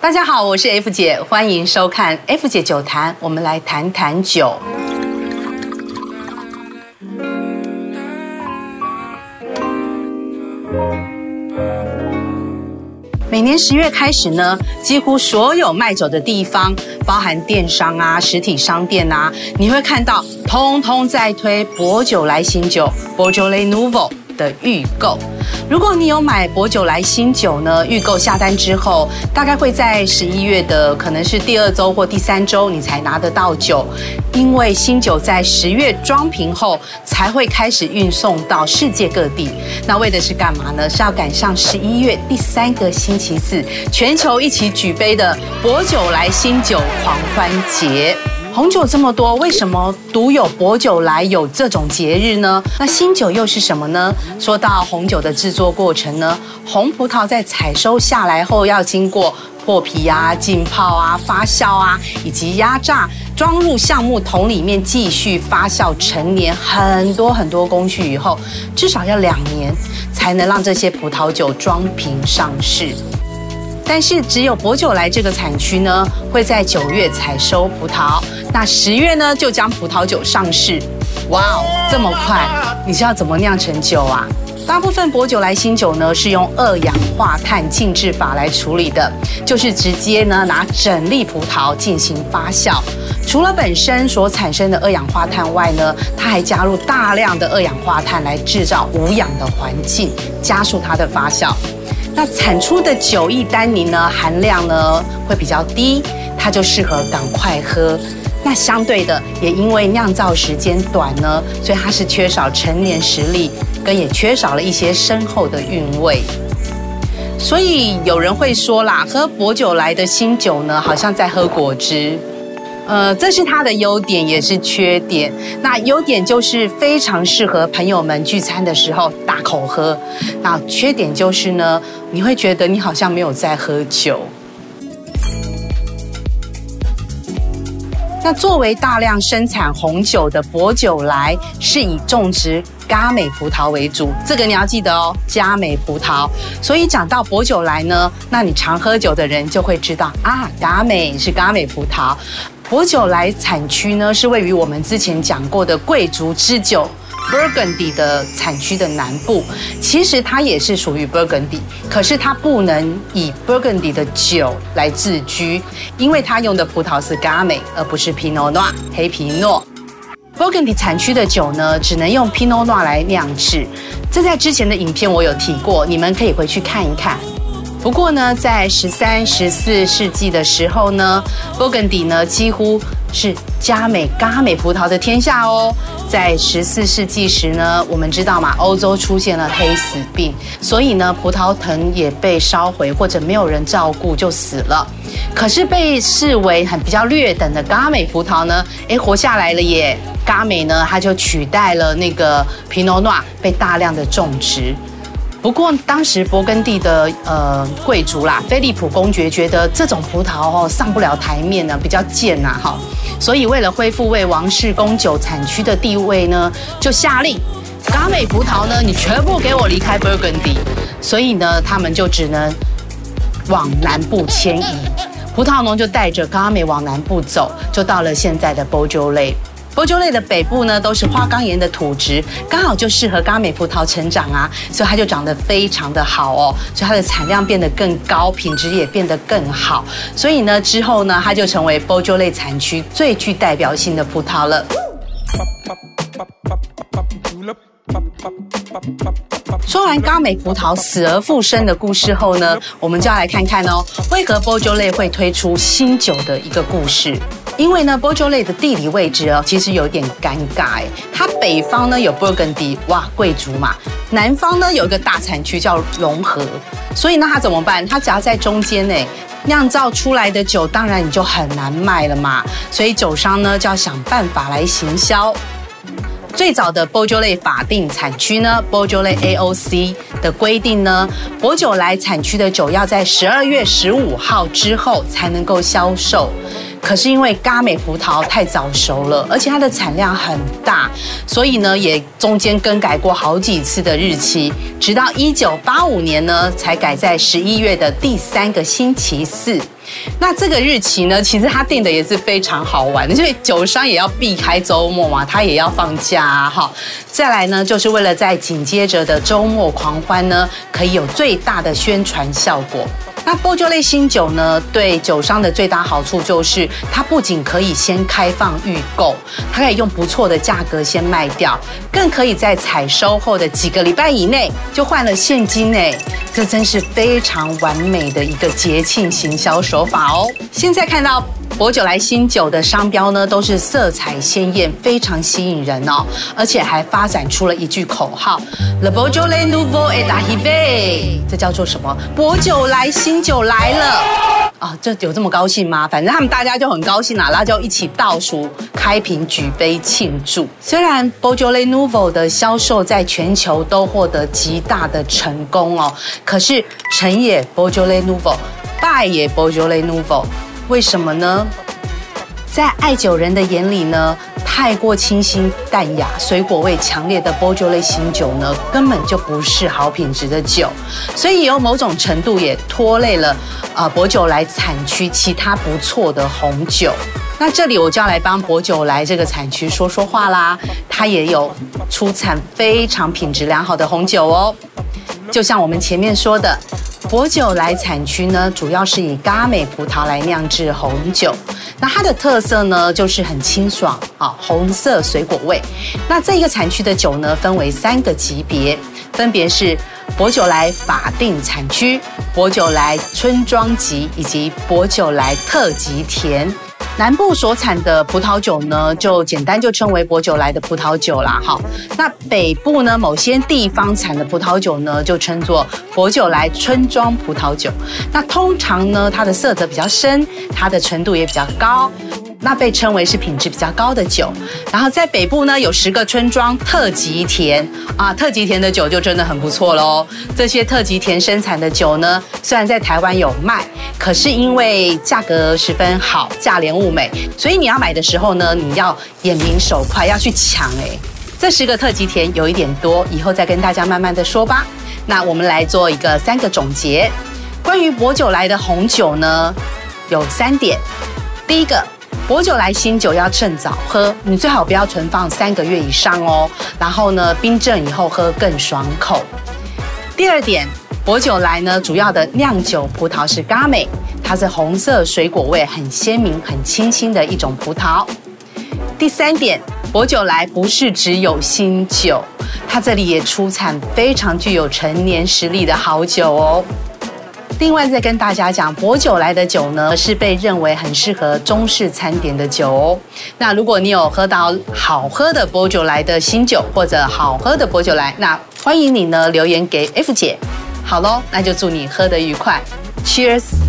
大家好，我是 F 姐，欢迎收看 F 姐酒谈，我们来谈谈酒。每年十月开始呢，几乎所有卖酒的地方，包含电商啊、实体商店啊，你会看到通通在推薄酒来新酒 Beaujolais Nouveau 的预购。如果你有买薄酒来新酒呢，预购下单之后，大概会在十一月的可能是第二周或第三周，你才拿得到酒，因为新酒在十月装瓶后才会开始运送到世界各地。那为的是干嘛呢？是要赶上十一月第三个星期四，全球一起举杯的薄酒来新酒狂欢节。红酒这么多，为什么独有薄酒来有这种节日呢？那新酒又是什么呢？说到红酒的制作过程呢，红葡萄在采收下来后，要经过破皮啊、浸泡啊、发酵啊，以及压榨，装入橡木桶里面继续发酵陈年，很多很多工序以后，至少要两年才能让这些葡萄酒装瓶上市。但是只有薄酒来这个产区呢，会在九月采收葡萄，那十月呢就将葡萄酒上市。哇哦，这么快！你是要怎么酿成酒啊？大部分薄酒来新酒呢是用二氧化碳浸制法来处理的，就是直接呢拿整粒葡萄进行发酵。除了本身所产生的二氧化碳外呢，它还加入大量的二氧化碳来制造无氧的环境，加速它的发酵。那产出的酒液单宁呢，含量呢会比较低，它就适合赶快喝。那相对的，也因为酿造时间短呢，所以它是缺少陈年实力，也缺少了一些深厚的韵味。所以有人会说啦，喝薄酒来的新酒呢，好像在喝果汁。呃，这是它的优点，也是缺点。那优点就是非常适合朋友们聚餐的时候大口喝。那缺点就是呢，你会觉得你好像没有在喝酒。那作为大量生产红酒的薄酒来，是以种植嘎美葡萄为主。这个你要记得哦，嘎美葡萄。所以讲到薄酒来呢，那你常喝酒的人就会知道啊，嘎美是嘎美葡萄。薄酒来产区呢，是位于我们之前讲过的贵族之酒 Burgundy 的产区的南部。其实它也是属于 Burgundy，可是它不能以 Burgundy 的酒来自居，因为它用的葡萄是 Gamay，而不是 Pinot Noir 黑皮诺。Burgundy 产区的酒呢，只能用 Pinot Noir 来酿制。这在之前的影片我有提过，你们可以回去看一看。不过呢，在十三、十四世纪的时候呢，，Burgundy 呢几乎是佳美、嘎美葡萄的天下哦。在十四世纪时呢，我们知道嘛，欧洲出现了黑死病，所以呢，葡萄藤也被烧毁或者没有人照顾就死了。可是被视为很比较劣等的嘎美葡萄呢，诶，活下来了耶。嘎美呢，它就取代了那个皮诺诺，被大量的种植。不过当时勃艮第的呃贵族啦，菲利普公爵觉得这种葡萄哦上不了台面呢，比较贱呐哈，所以为了恢复为王室供酒产区的地位呢，就下令，嘎美葡萄呢你全部给我离开勃艮第，所以呢他们就只能往南部迁移，葡萄农就带着嘎美往南部走，就到了现在的波波州类的北部呢，都是花岗岩的土质，刚好就适合嘎美葡萄成长啊，所以它就长得非常的好哦，所以它的产量变得更高，品质也变得更好，所以呢，之后呢，它就成为波州类产区最具代表性的葡萄了。说完嘎美葡萄死而复生的故事后呢，我们就要来看看哦，为何波州类会推出新酒的一个故事。因为呢，波州类的地理位置哦，其实有点尴尬哎。它北方呢有波艮第，哇，贵族嘛；南方呢有一个大产区叫融合，所以那它怎么办？它夹在中间呢，酿造出来的酒当然你就很难卖了嘛。所以酒商呢就要想办法来行销。最早的薄酒莱法定产区呢，薄酒莱 AOC 的规定呢，薄酒来产区的酒要在十二月十五号之后才能够销售。可是因为嘎美葡萄太早熟了，而且它的产量很大，所以呢也中间更改过好几次的日期，直到一九八五年呢才改在十一月的第三个星期四。那这个日期呢，其实他定的也是非常好玩的，因为酒商也要避开周末嘛，他也要放假，哈。再来呢，就是为了在紧接着的周末狂欢呢，可以有最大的宣传效果。那波酒类新酒呢，对酒商的最大好处就是，它不仅可以先开放预购，它可以用不错的价格先卖掉，更可以在采收后的几个礼拜以内就换了现金诶，这真是非常完美的一个节庆行销手法哦。现在看到。薄酒来新酒的商标呢，都是色彩鲜艳，非常吸引人哦，而且还发展出了一句口号：Le Beaujolais Nouveau est arrivé，这叫做什么？薄酒来新酒来了啊！这有这么高兴吗？反正他们大家就很高兴啊，然后就一起倒数开瓶举杯庆祝。虽然 Beaujolais Nouveau 的销售在全球都获得极大的成功哦，可是成也 Beaujolais Nouveau，败也 Beaujolais Nouveau。为什么呢？在爱酒人的眼里呢，太过清新淡雅、水果味强烈的波酒类新酒呢，根本就不是好品质的酒，所以有某种程度也拖累了呃薄酒来产区其他不错的红酒。那这里我就要来帮薄酒来这个产区说说话啦，它也有出产非常品质良好的红酒哦，就像我们前面说的。薄酒来产区呢，主要是以嘎美葡萄来酿制红酒。那它的特色呢，就是很清爽啊，红色水果味。那这个产区的酒呢，分为三个级别，分别是薄酒来法定产区、薄酒来村庄级以及薄酒来特级田。南部所产的葡萄酒呢，就简单就称为博酒来的葡萄酒啦。好，那北部呢，某些地方产的葡萄酒呢，就称作博酒来村庄葡萄酒。那通常呢，它的色泽比较深，它的纯度也比较高。那被称为是品质比较高的酒，然后在北部呢，有十个村庄特级甜啊，特级甜的酒就真的很不错喽。这些特级甜生产的酒呢，虽然在台湾有卖，可是因为价格十分好，价廉物美，所以你要买的时候呢，你要眼明手快，要去抢哎。这十个特级甜有一点多，以后再跟大家慢慢的说吧。那我们来做一个三个总结，关于薄酒来的红酒呢，有三点，第一个。薄酒来新酒要趁早喝，你最好不要存放三个月以上哦。然后呢，冰镇以后喝更爽口。第二点，薄酒来呢，主要的酿酒葡萄是嘎美，它是红色水果味很鲜明、很清新的一种葡萄。第三点，薄酒来不是只有新酒，它这里也出产非常具有陈年实力的好酒哦。另外再跟大家讲，薄酒来的酒呢，是被认为很适合中式餐点的酒哦。那如果你有喝到好喝的薄酒来的新酒，或者好喝的薄酒来，那欢迎你呢留言给 F 姐。好喽，那就祝你喝得愉快，Cheers。